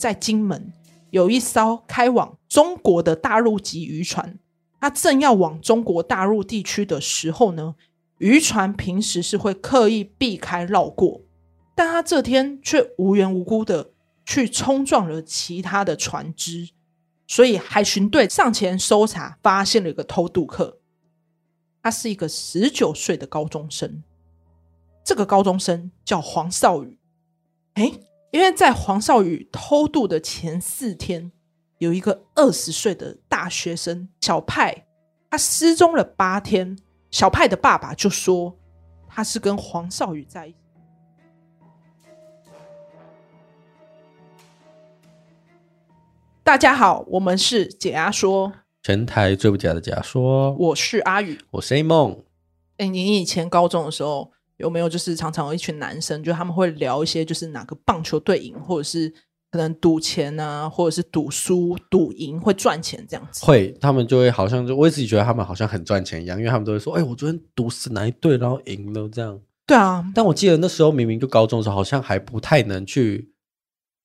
在金门有一艘开往中国的大陆籍渔船，它正要往中国大陆地区的时候呢，渔船平时是会刻意避开绕过，但它这天却无缘无故的去冲撞了其他的船只，所以海巡队上前搜查，发现了一个偷渡客，他是一个十九岁的高中生，这个高中生叫黄少宇，诶因为在黄少宇偷渡的前四天，有一个二十岁的大学生小派，他失踪了八天。小派的爸爸就说他是跟黄少宇在一起。大家好，我们是解压说，全台最不假的解压说，我是阿宇，我是 A 梦。哎，你以前高中的时候。有没有就是常常有一群男生，就他们会聊一些就是哪个棒球队赢，或者是可能赌钱啊，或者是赌输、赌赢会赚钱这样子。会，他们就会好像就我自己觉得他们好像很赚钱一样，因为他们都会说：“哎，我昨天赌死哪一队，然后赢了这样。”对啊，但我记得那时候明明就高中的时候，好像还不太能去。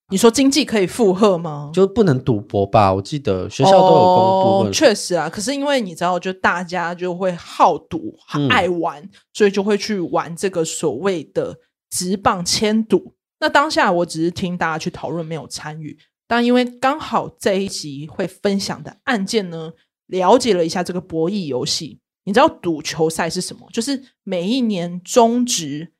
你说经济可以负荷吗？就不能赌博吧？我记得学校都有公布。确实啊，可是因为你知道，就大家就会好赌、很爱玩，嗯，所以就会去玩这个所谓的直棒签赌。那当下我只是听大家去讨论，没有参与。但因为刚好这一集会分享的案件呢，了解了一下这个博弈游戏。你知道赌球赛是什么？就是每一年中职。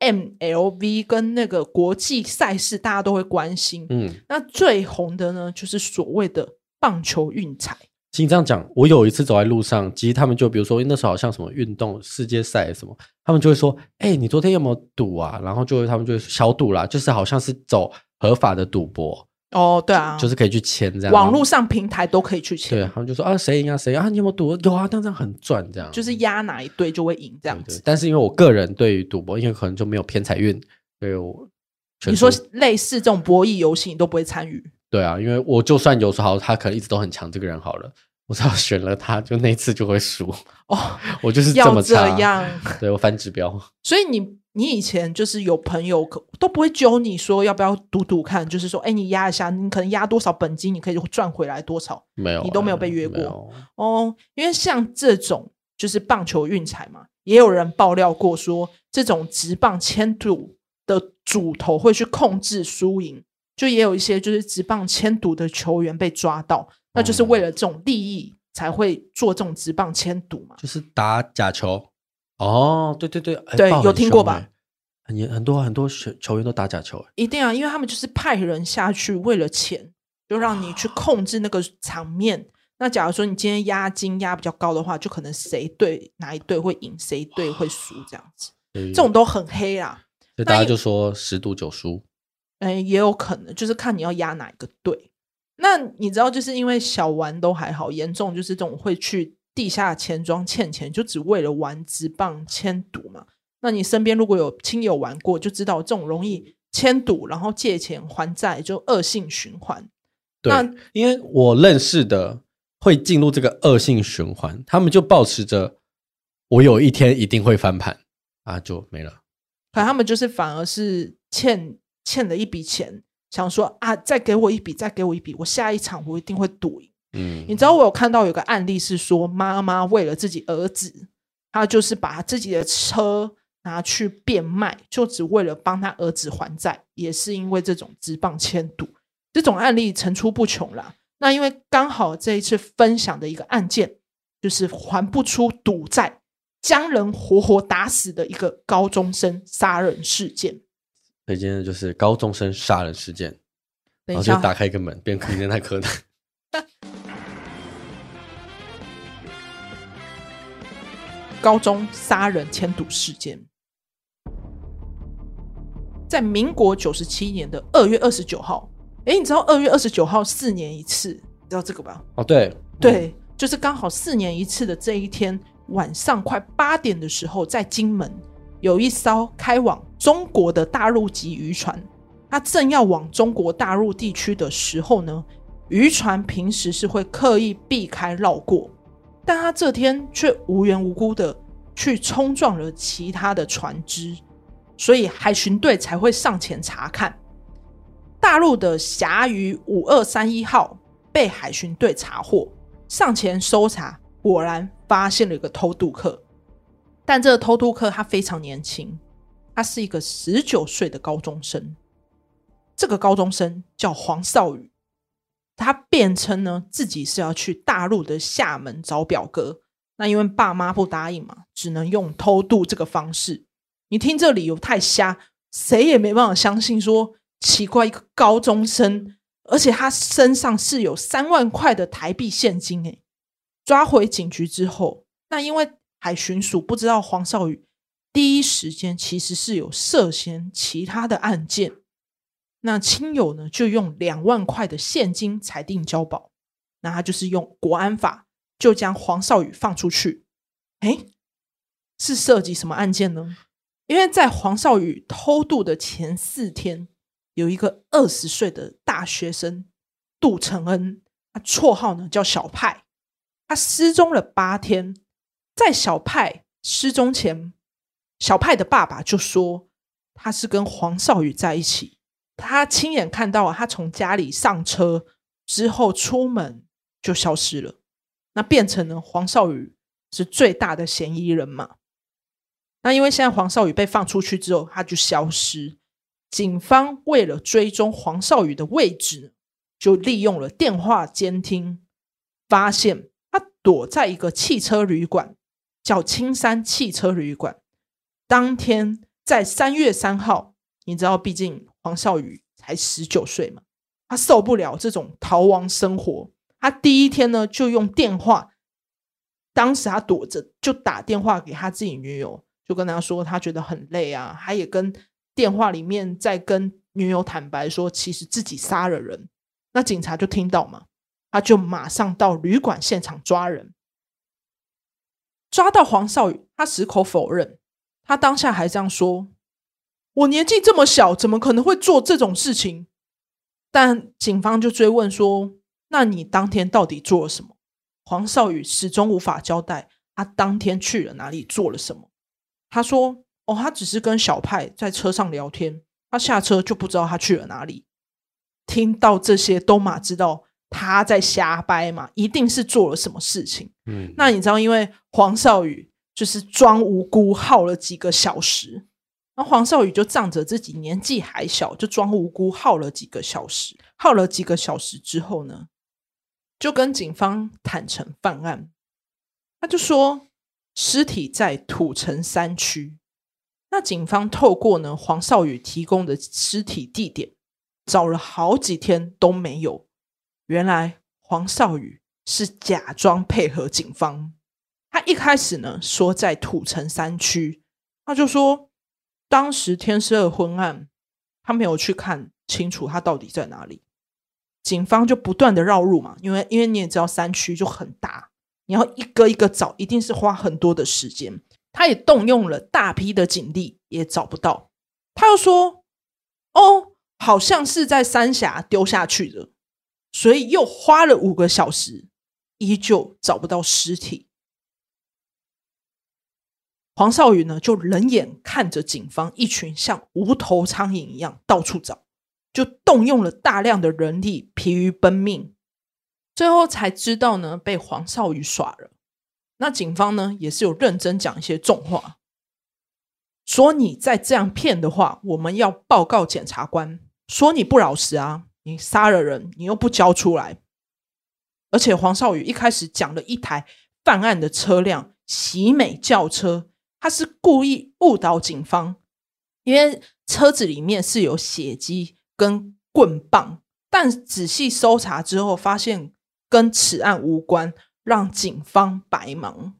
MLB 跟那个国际赛事，大家都会关心。嗯，那最红的呢，就是所谓的棒球运彩。其实你这样讲，我有一次走在路上，其实他们就比如说，那时候好像什么运动世界赛什么，他们就会说：“哎、欸，你昨天有没有赌啊？”然后就会他们就会小赌啦，就是好像是走合法的赌博。哦，对啊，就是可以去签这样，网络上平台都可以去签。对，他们就说啊，谁赢啊，谁啊，你有没有赌？有啊，但这样很赚，这样就是压哪一队就会赢这样子。对对，但是因为我个人对于赌博，因为可能就没有偏财运，所以我你说类似这种博弈游戏，你都不会参与？对啊，因为我就算有时候他可能一直都很强，这个人好了，我只要选了他，就那次就会输哦。我就是这么差，这样对我反指标。所以你。你以前就是有朋友可都不会揪你说要不要赌赌看，就是说，哎，你压一下，你可能压多少本金，你可以赚回来多少？没有，你都没有被约过哦。因为像这种就是棒球运彩嘛，也有人爆料过说，这种直棒签赌的主头会去控制输赢，就也有一些就是直棒签赌的球员被抓到，那就是为了这种利益才会做这种直棒签赌嘛，就是打假球。哦，对对对，对，有听过吧？很很多很多球球员都打假球，一定啊，因为他们就是派人下去为了钱，就让你去控制那个场面。那假如说你今天押金押比较高的话，就可能谁对哪一队会赢，谁队会输这样子。这种都很黑啦，所以大家就说十赌九输。哎，也有可能就是看你要压哪一个队。那你知道，就是因为小玩都还好，严重就是这种会去。地下钱庄欠钱，就只为了玩直棒签赌嘛？那你身边如果有亲友玩过，就知道这种容易签赌，然后借钱还债，就恶性循环。对，那因为我认识的会进入这个恶性循环，他们就保持着我有一天一定会翻盘啊，就没了。可他们就是反而是欠欠了一笔钱，想说啊，再给我一笔，再给我一笔，我下一场我一定会赌赢。嗯，你知道我有看到有个案例是说，妈妈为了自己儿子，她就是把自己的车拿去变卖，就只为了帮他儿子还债，也是因为这种职棒签赌，这种案例层出不穷啦。那因为刚好这一次分享的一个案件，就是还不出赌债，将人活活打死的一个高中生杀人事件。所以今天就是高中生杀人事件，然后就打开一个门，变成那柯南。高中杀人迁赌事件，在民国九十七年的二月二十九号，哎，你知道二月二十九号四年一次，你知道这个吧？哦，对，对，就是刚好四年一次的这一天晚上快八点的时候，在金门有一艘开往中国的大陆籍渔船，它正要往中国大陆地区的时候呢，渔船平时是会刻意避开绕过。但他这天却无缘无故的去冲撞了其他的船只，所以海巡队才会上前查看。大陆的侠鱼五二三一号被海巡队查获，上前搜查，果然发现了一个偷渡客。但这个偷渡客他非常年轻，他是一个十九岁的高中生。这个高中生叫黄少宇，他辩称呢自己是要去大陆的厦门找表哥。那因为爸妈不答应嘛，只能用偷渡这个方式。你听这理由太瞎，谁也没办法相信说。奇怪，一个高中生，而且他身上是有三万块的台币现金。诶，抓回警局之后，那因为海巡署不知道黄少宇第一时间其实是有涉嫌其他的案件。那亲友呢，就用两万块的现金裁定交保，那他就是用国安法就将黄少宇放出去。哎，是涉及什么案件呢？因为在黄少宇偷渡的前四天，有一个二十岁的大学生杜承恩，他绰号呢叫小派，他失踪了八天。在小派失踪前，小派的爸爸就说他是跟黄少宇在一起。他亲眼看到他从家里上车之后出门就消失了，那变成了黄少宇是最大的嫌疑人嘛？那因为现在黄少宇被放出去之后，他就消失。警方为了追踪黄少宇的位置，就利用了电话监听，发现他躲在一个汽车旅馆，叫青山汽车旅馆。当天在三月三号，你知道，毕竟。黄少宇才十九岁嘛，他受不了这种逃亡生活。他第一天呢，就用电话，当时他躲着，就打电话给他自己女友，就跟他说他觉得很累啊。他也跟电话里面在跟女友坦白说，其实自己杀了人。那警察就听到嘛，他就马上到旅馆现场抓人，抓到黄少宇，他矢口否认，他当下还这样说。我年纪这么小，怎么可能会做这种事情？但警方就追问说：“那你当天到底做了什么？”黄少宇始终无法交代他当天去了哪里，做了什么。他说：“哦，他只是跟小派在车上聊天，他下车就不知道他去了哪里。”听到这些，都马知道他在瞎掰嘛，一定是做了什么事情。嗯，那你知道，因为黄少宇就是装无辜，耗了几个小时。然后黄少宇就仗着自己年纪还小，就装无辜，耗了几个小时。耗了几个小时之后呢，就跟警方坦诚犯案。他就说尸体在土城山区。那警方透过呢黄少宇提供的尸体地点，找了好几天都没有。原来黄少宇是假装配合警方。他一开始呢说在土城山区，他就说。当时天色昏暗，他没有去看清楚他到底在哪里。警方就不断的绕路嘛，因为因为你也知道山区就很大，你要一个一个找，一定是花很多的时间。他也动用了大批的警力，也找不到。他又说：“哦，好像是在三峡丢下去的，所以又花了五个小时，依旧找不到尸体。”黄少宇呢，就冷眼看着警方一群像无头苍蝇一样到处找，就动用了大量的人力，疲于奔命，最后才知道呢，被黄少宇耍了。那警方呢，也是有认真讲一些重话，说你再这样骗的话，我们要报告检察官，说你不老实啊，你杀了人，你又不交出来。而且黄少宇一开始讲了一台犯案的车辆——喜美轿车。他是故意误导警方，因为车子里面是有血迹跟棍棒，但仔细搜查之后发现跟此案无关，让警方白忙。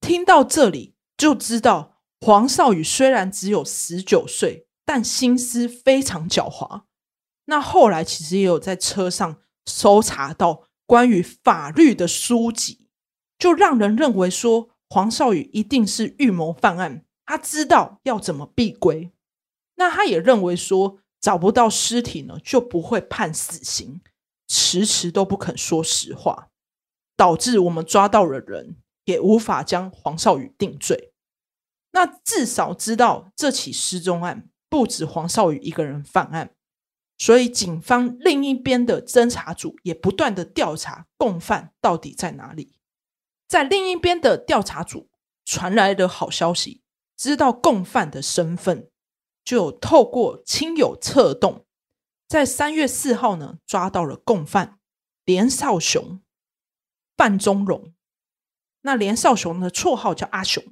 听到这里就知道，黄少宇虽然只有十九岁，但心思非常狡猾。那后来其实也有在车上搜查到关于法律的书籍，就让人认为说。黄少宇一定是预谋犯案，他知道要怎么避规。那他也认为说找不到尸体呢，就不会判死刑，迟迟都不肯说实话，导致我们抓到了人，也无法将黄少宇定罪。那至少知道这起失踪案不止黄少宇一个人犯案，所以警方另一边的侦查组也不断的调查共犯到底在哪里。在另一边的调查组传来的好消息，知道共犯的身份，就透过亲友策动，在三月四号呢抓到了共犯连少雄、范宗荣。那连少雄的绰号叫阿雄，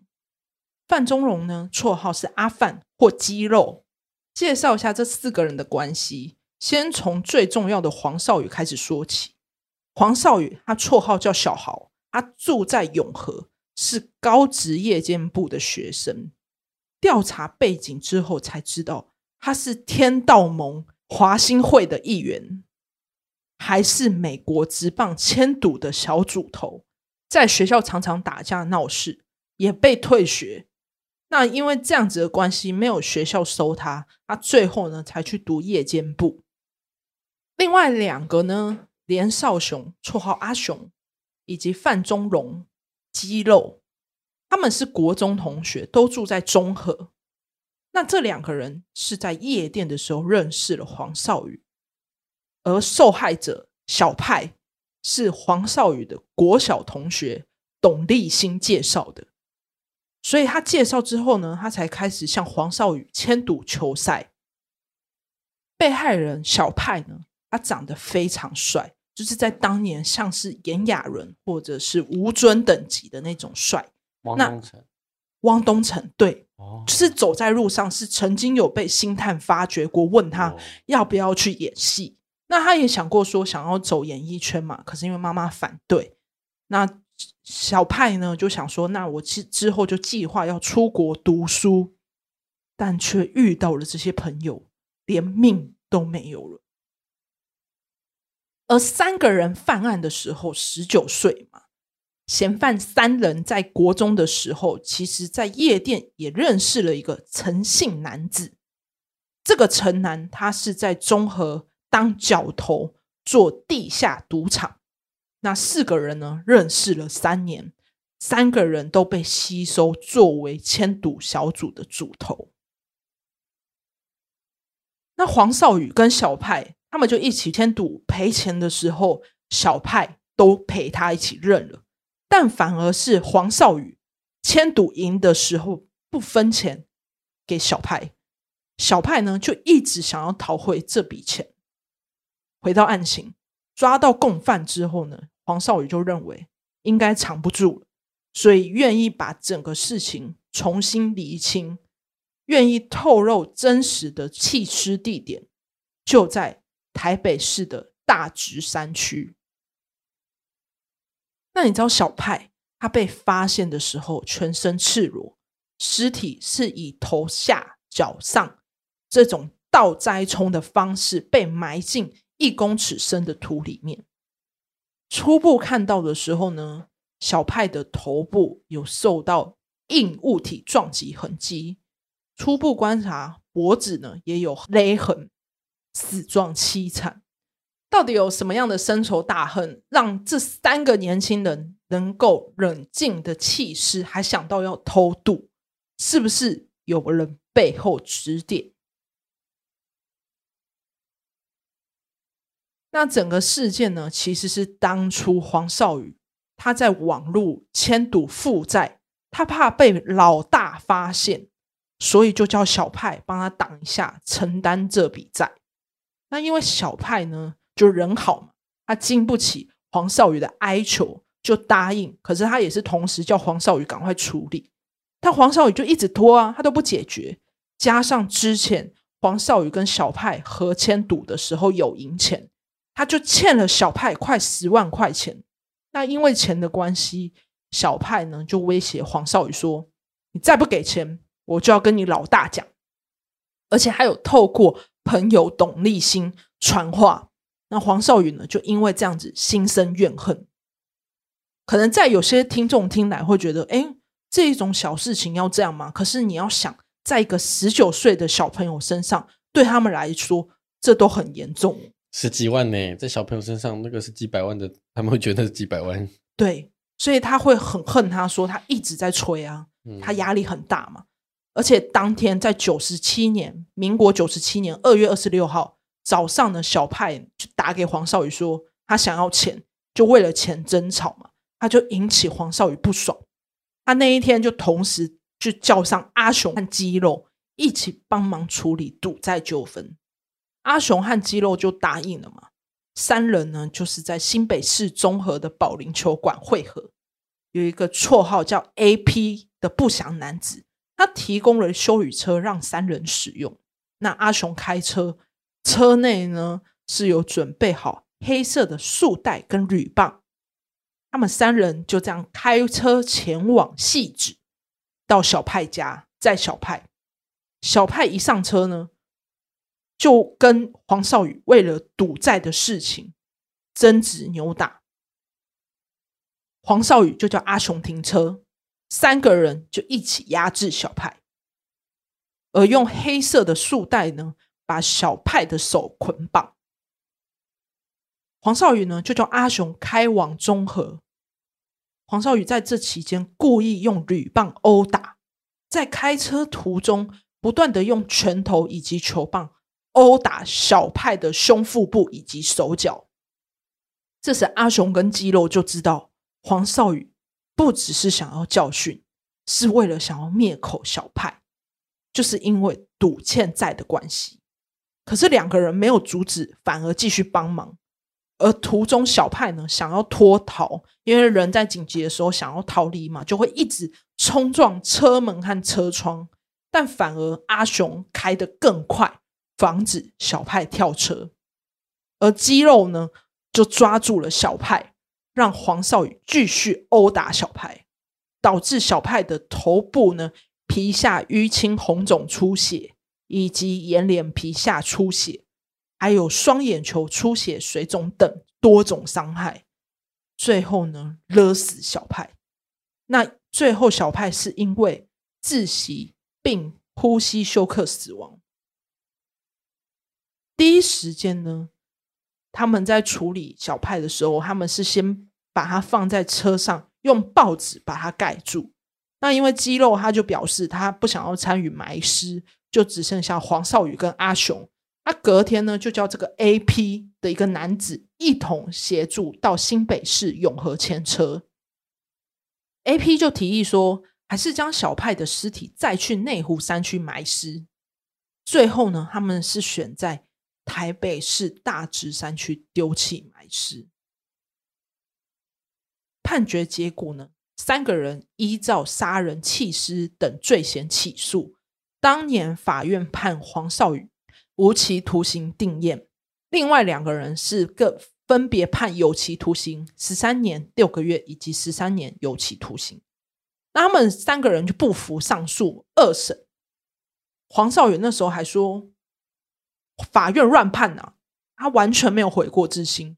范宗荣呢绰号是阿范或肌肉。介绍一下这四个人的关系，先从最重要的黄少宇开始说起。黄少宇他绰号叫小豪。他住在永和，是高职夜间部的学生。调查背景之后才知道，他是天道盟华兴会的一员，还是美国职棒签赌的小组头。在学校常常打架闹事，也被退学。那因为这样子的关系，没有学校收他，他最后呢才去读夜间部。另外两个呢，连少雄，绰号阿雄。以及范宗荣、肌肉，他们是国中同学，都住在中和。那这两个人是在夜店的时候认识了黄少宇，而受害者小派是黄少宇的国小同学董立新介绍的。所以他介绍之后呢，他才开始向黄少宇签赌球赛。被害人小派呢，他长得非常帅。就是在当年，像是炎亚纶或者是吴尊等级的那种帅。汪东城，汪东城对，哦，就是走在路上是曾经有被星探发掘过，问他要不要去演戏。哦、那他也想过说想要走演艺圈嘛，可是因为妈妈反对。那小派呢就想说，那我之之后就计划要出国读书，但却遇到了这些朋友，连命都没有了。而三个人犯案的时候，十九岁嘛。嫌犯三人在国中的时候，其实在夜店也认识了一个陈姓男子。这个陈男，他是在中和当角头，做地下赌场。那四个人呢，认识了三年，三个人都被吸收作为签赌小组的主头。那黄少宇跟小派。他们就一起签赌，赔钱的时候，小派都陪他一起认了，但反而是黄少宇签赌赢的时候不分钱给小派，小派呢就一直想要讨回这笔钱。回到案情，抓到共犯之后呢，黄少宇就认为应该藏不住了，所以愿意把整个事情重新厘清，愿意透露真实的弃尸地点，就在。台北市的大直山区，那你知道小派他被发现的时候，全身赤裸，尸体是以头下脚上这种倒栽葱的方式被埋进一公尺深的土里面。初步看到的时候呢，小派的头部有受到硬物体撞击痕迹，初步观察脖子呢也有勒痕。死状凄惨，到底有什么样的深仇大恨，让这三个年轻人能够冷静的弃尸，还想到要偷渡？是不是有人背后指点？那整个事件呢，其实是当初黄少宇他在网路签赌负债，他怕被老大发现，所以就叫小派帮他挡一下，承担这笔债。那因为小派呢，就人好嘛，他经不起黄少宇的哀求，就答应。可是他也是同时叫黄少宇赶快处理，但黄少宇就一直拖啊，他都不解决。加上之前黄少宇跟小派合签赌的时候有赢钱，他就欠了小派快十万块钱。那因为钱的关系，小派呢就威胁黄少宇说：“你再不给钱，我就要跟你老大讲。”而且还有透过。朋友董立新传话，那黄少宇呢？就因为这样子心生怨恨。可能在有些听众听来会觉得，哎，这一种小事情要这样吗？可是你要想，在一个十九岁的小朋友身上，对他们来说，这都很严重。十几万呢，在小朋友身上，那个是几百万的，他们会觉得是几百万。对，所以他会很恨他，说他一直在催啊，他压力很大嘛。而且当天在九十七年，民国九十七年二月二十六号，早上呢，小派就打给黄少宇说他想要钱，就为了钱争吵嘛，他就引起黄少宇不爽。他那一天就同时就叫上阿雄和肌肉一起帮忙处理赌债纠纷。阿雄和肌肉就答应了嘛，三人呢就是在新北市综合的保龄球馆会合。有一个绰号叫 AP 的不祥男子，他提供了休旅车让三人使用。那阿雄开车，车内呢是有准备好黑色的束带跟铝棒。他们三人就这样开车前往汐止，到小派家载小派。小派一上车呢，就跟黄少宇为了赌债的事情争执扭打。黄少宇就叫阿雄停车，三个人就一起压制小派，而用黑色的束带呢，把小派的手捆绑。黄少宇呢，就叫阿雄开往中和。黄少宇在这期间故意用铝棒殴打，在开车途中不断的用拳头以及球棒殴打小派的胸腹部以及手脚。这时阿雄跟肌肉就知道黄少宇不只是想要教训，是为了想要灭口小派，就是因为赌欠债的关系。可是两个人没有阻止，反而继续帮忙。而途中小派呢，想要脱逃，因为人在紧急的时候想要逃离嘛，就会一直冲撞车门和车窗，但反而阿雄开得更快，防止小派跳车。而肌肉呢，就抓住了小派，让黄少宇继续殴打小派，导致小派的头部呢，皮下淤青、红肿、出血，以及眼脸皮下出血。还有双眼球出血、水肿等多种伤害，最后呢，勒死小派。那最后小派是因为窒息并呼吸休克死亡。第一时间呢，他们在处理小派的时候，他们是先把他放在车上，用报纸把他盖住。那因为肌肉，他就表示他不想要参与埋尸，就只剩下黄少宇跟阿雄。他隔天呢，就叫这个 AP 的一个男子一同协助到新北市永和牵车。AP 就提议说，还是将小派的尸体再去内湖山区埋尸。最后呢，他们是选在台北市大直山区丢弃埋尸。判决结果呢，三个人依照杀人、弃尸等罪嫌起诉。当年法院判黄少宇。无期徒刑定谳，另外两个人是各分别判有期徒刑十三年六个月以及十三年有期徒刑。那他们三个人就不服上诉二审。黄少宇那时候还说法院乱判啊，他完全没有悔过之心。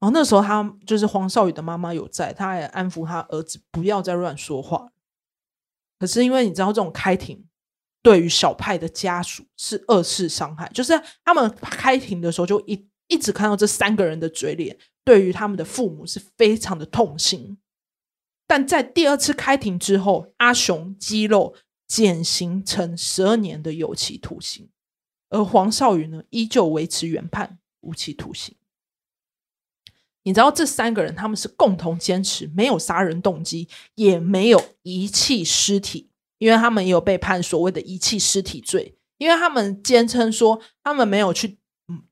然后那时候他就是黄少宇的妈妈有在，他还安抚他儿子不要再乱说话。可是因为你知道这种开庭。对于小派的家属是二次伤害，就是他们开庭的时候就一一直看到这三个人的嘴脸，对于他们的父母是非常的痛心。但在第二次开庭之后，阿雄肌肉减刑成十二年的有期徒刑，而黄少宇呢依旧维持原判无期徒刑。你知道这三个人他们是共同坚持没有杀人动机，也没有遗弃尸体。因为他们也有被判所谓的遗弃尸体罪，因为他们坚称说他们没有去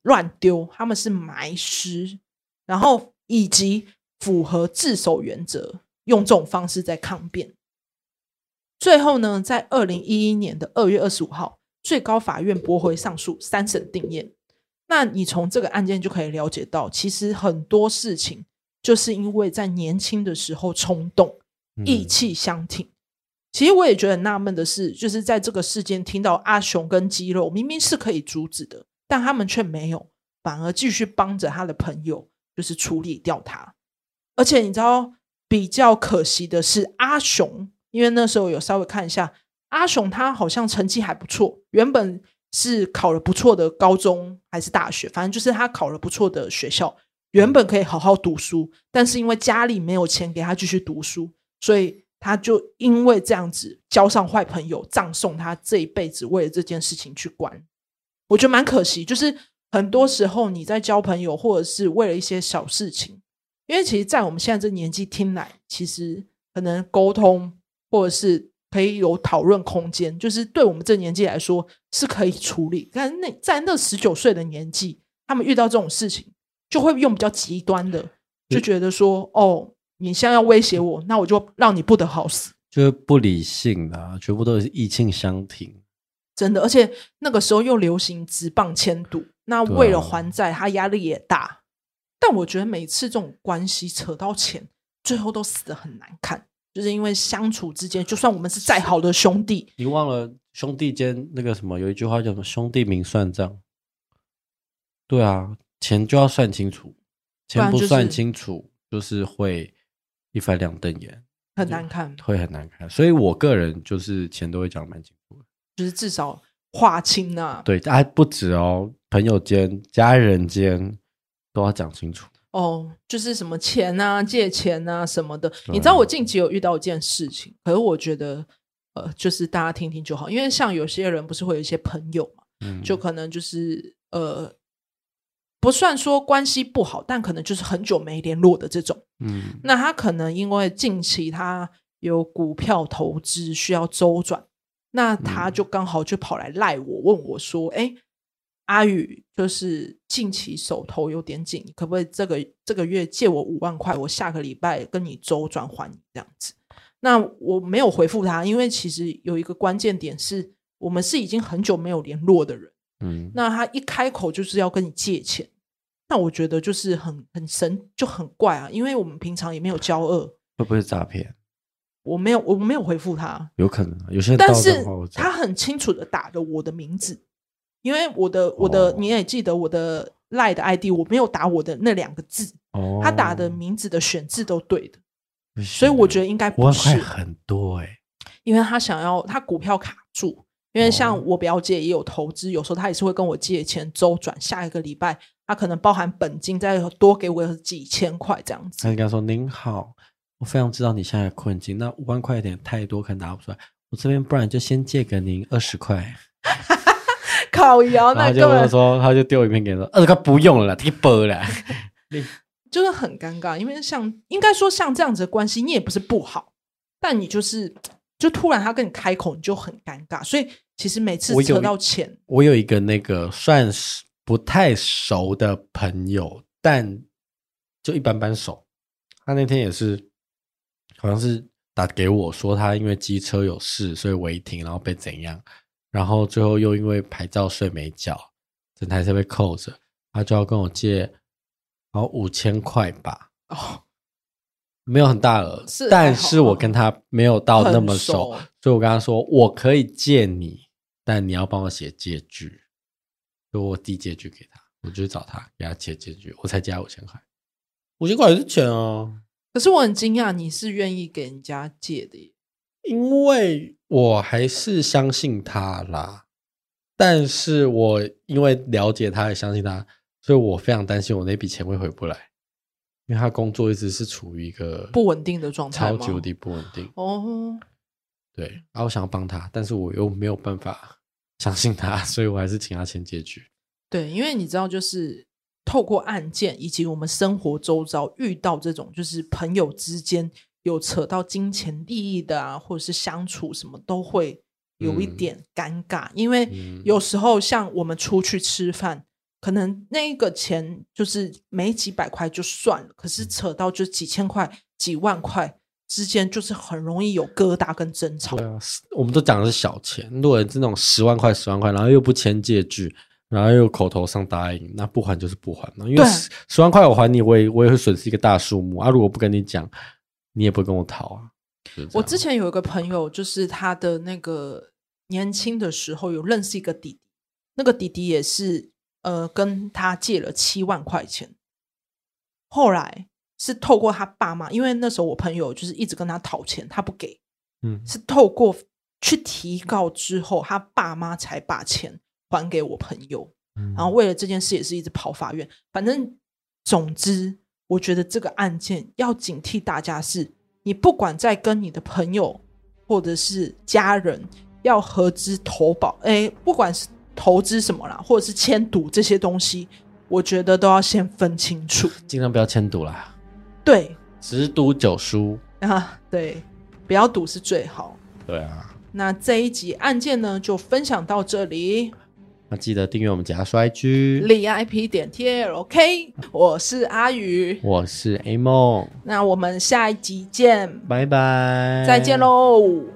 乱丢，他们是埋尸，然后以及符合自首原则，用这种方式在抗辩。最后呢，在二零一一年的二月二十五号，最高法院驳回上诉，三审定谳。那你从这个案件就可以了解到，其实很多事情就是因为在年轻的时候冲动，意气相挺。嗯其实我也觉得很纳闷的是，就是在这个事件听到阿雄跟肌肉明明是可以阻止的，但他们却没有，反而继续帮着他的朋友，就是处理掉他。而且你知道比较可惜的是阿雄，因为那时候有稍微看一下阿雄，他好像成绩还不错，原本是考了不错的高中还是大学，反正就是他考了不错的学校，原本可以好好读书，但是因为家里没有钱给他继续读书，所以。他就因为这样子交上坏朋友，葬送他这一辈子为了这件事情去关，我觉得蛮可惜。就是很多时候你在交朋友，或者是为了一些小事情，因为其实，在我们现在这年纪听来，其实可能沟通或者是可以有讨论空间，就是对我们这年纪来说是可以处理。但那在那十九岁的年纪，他们遇到这种事情，就会用比较极端的，就觉得说：“哦，你现在要威胁我，那我就让你不得好死。”就是不理性的，全部都是意气相挺。真的，而且那个时候又流行直棒签赌，那为了还债，他压力也大。但我觉得每次这种关系扯到钱，最后都死得很难看，就是因为相处之间，就算我们是再好的兄弟，你忘了兄弟间那个什么，有一句话叫什么“兄弟明算账”。对啊，钱就要算清楚，钱不算清楚，就是会一翻两瞪眼，很难看，会很难看。所以我个人就是钱都会讲蛮清楚的。就是至少划清呐、啊，对，还不止哦，朋友间、家人间都要讲清楚哦。就是什么钱啊、借钱啊什么的，你知道我近期有遇到一件事情，可是我觉得，呃，就是大家听听就好，因为像有些人不是会有一些朋友嘛，嗯，就可能就是呃，不算说关系不好，但可能就是很久没联络的这种，嗯，那他可能因为近期他有股票投资需要周转。那他就刚好就跑来赖我，问我说：“哎、嗯，阿宇，就是近期手头有点紧，可不可以这个这个月借我五万块？我下个礼拜跟你周转还你这样子。”那我没有回复他，因为其实有一个关键点是我们是已经很久没有联络的人。嗯，那他一开口就是要跟你借钱，那我觉得就是很很神，就很怪啊，因为我们平常也没有交恶，会不会是诈骗？我没有，我没有回复他。有可能，有些人。但是他很清楚的打了我的名字，因为我的我的、哦、你也记得我的赖的 ID，我没有打我的那两个字。哦。他打的名字的选字都对的，所以我觉得应该不是很多哎、欸。因为他想要他股票卡住，因为像我表姐也有投资，有时候他也是会跟我借钱周转，下一个礼拜他可能包含本金再多给我几千块这样子。他应该说您好。我非常知道你现在的困境，那五万块有点太多，可能拿不出来。我这边不然就先借给您二十块。靠腰，那就说他就丢一片给你说二十块不用了啦，太薄了。就是很尴尬，因为像应该说像这样子的关系，你也不是不好，但你就是就突然他跟你开口，你就很尴尬。所以其实每次扯到钱，我有一个那个算是不太熟的朋友，但就一般般熟。他那天也是。好像是打给我说他因为机车有事，所以违停，然后被怎样，然后最后又因为牌照税没缴，整台车被扣着，他就要跟我借，然后五千块吧。哦，没有很大额，是，但是我跟他没有到那么熟，熟，所以我跟他说我可以借你，但你要帮我写借据，就我递借据给他，我就去找他给他写借据，我才借五千块，五千块也是钱啊。可是我很惊讶，你是愿意给人家借的耶，因为我还是相信他啦。但是我因为了解他，也相信他，所以我非常担心我那笔钱会回不来，因为他工作一直是处于一个不稳定的状态，超级无敌不稳定。哦，对，然后我想要帮他，但是我又没有办法相信他，所以我还是请他签借据。对，因为你知道，就是。透过案件以及我们生活周遭遇到这种，就是朋友之间有扯到金钱利益的啊，或者是相处什么，都会有一点尴尬。嗯、因为有时候像我们出去吃饭，可能那个钱就是没几百块就算了，可是扯到就几千块、几万块之间，就是很容易有疙瘩跟争吵。对啊，我们都讲的是小钱，如果是那种十万块、十万块，然后又不签借据。然后又口头上答应，那不还就是不还了，因为十十万块我还你，我也我也会损失一个大数目啊！如果不跟你讲，你也不会跟我讨啊。我之前有一个朋友，就是他的那个年轻的时候有认识一个弟弟，那个弟弟也是呃跟他借了七万块钱，后来是透过他爸妈，因为那时候我朋友就是一直跟他讨钱，他不给，嗯，是透过去提告之后，他爸妈才把钱。还给我朋友，嗯然后为了这件事也是一直跑法院。反正总之，我觉得这个案件要警惕大家是：你不管在跟你的朋友或者是家人要合资投保，哎，不管是投资什么啦，或者是签赌这些东西，我觉得都要先分清楚，尽量不要签赌啦。对，十赌九输啊，对，不要赌是最好。对啊，那这一集案件呢，就分享到这里。那记得订阅我们假摔居 l IP 点 TLK，我是阿宇，我是 A 梦，那我们下一集见，拜拜，再见喽。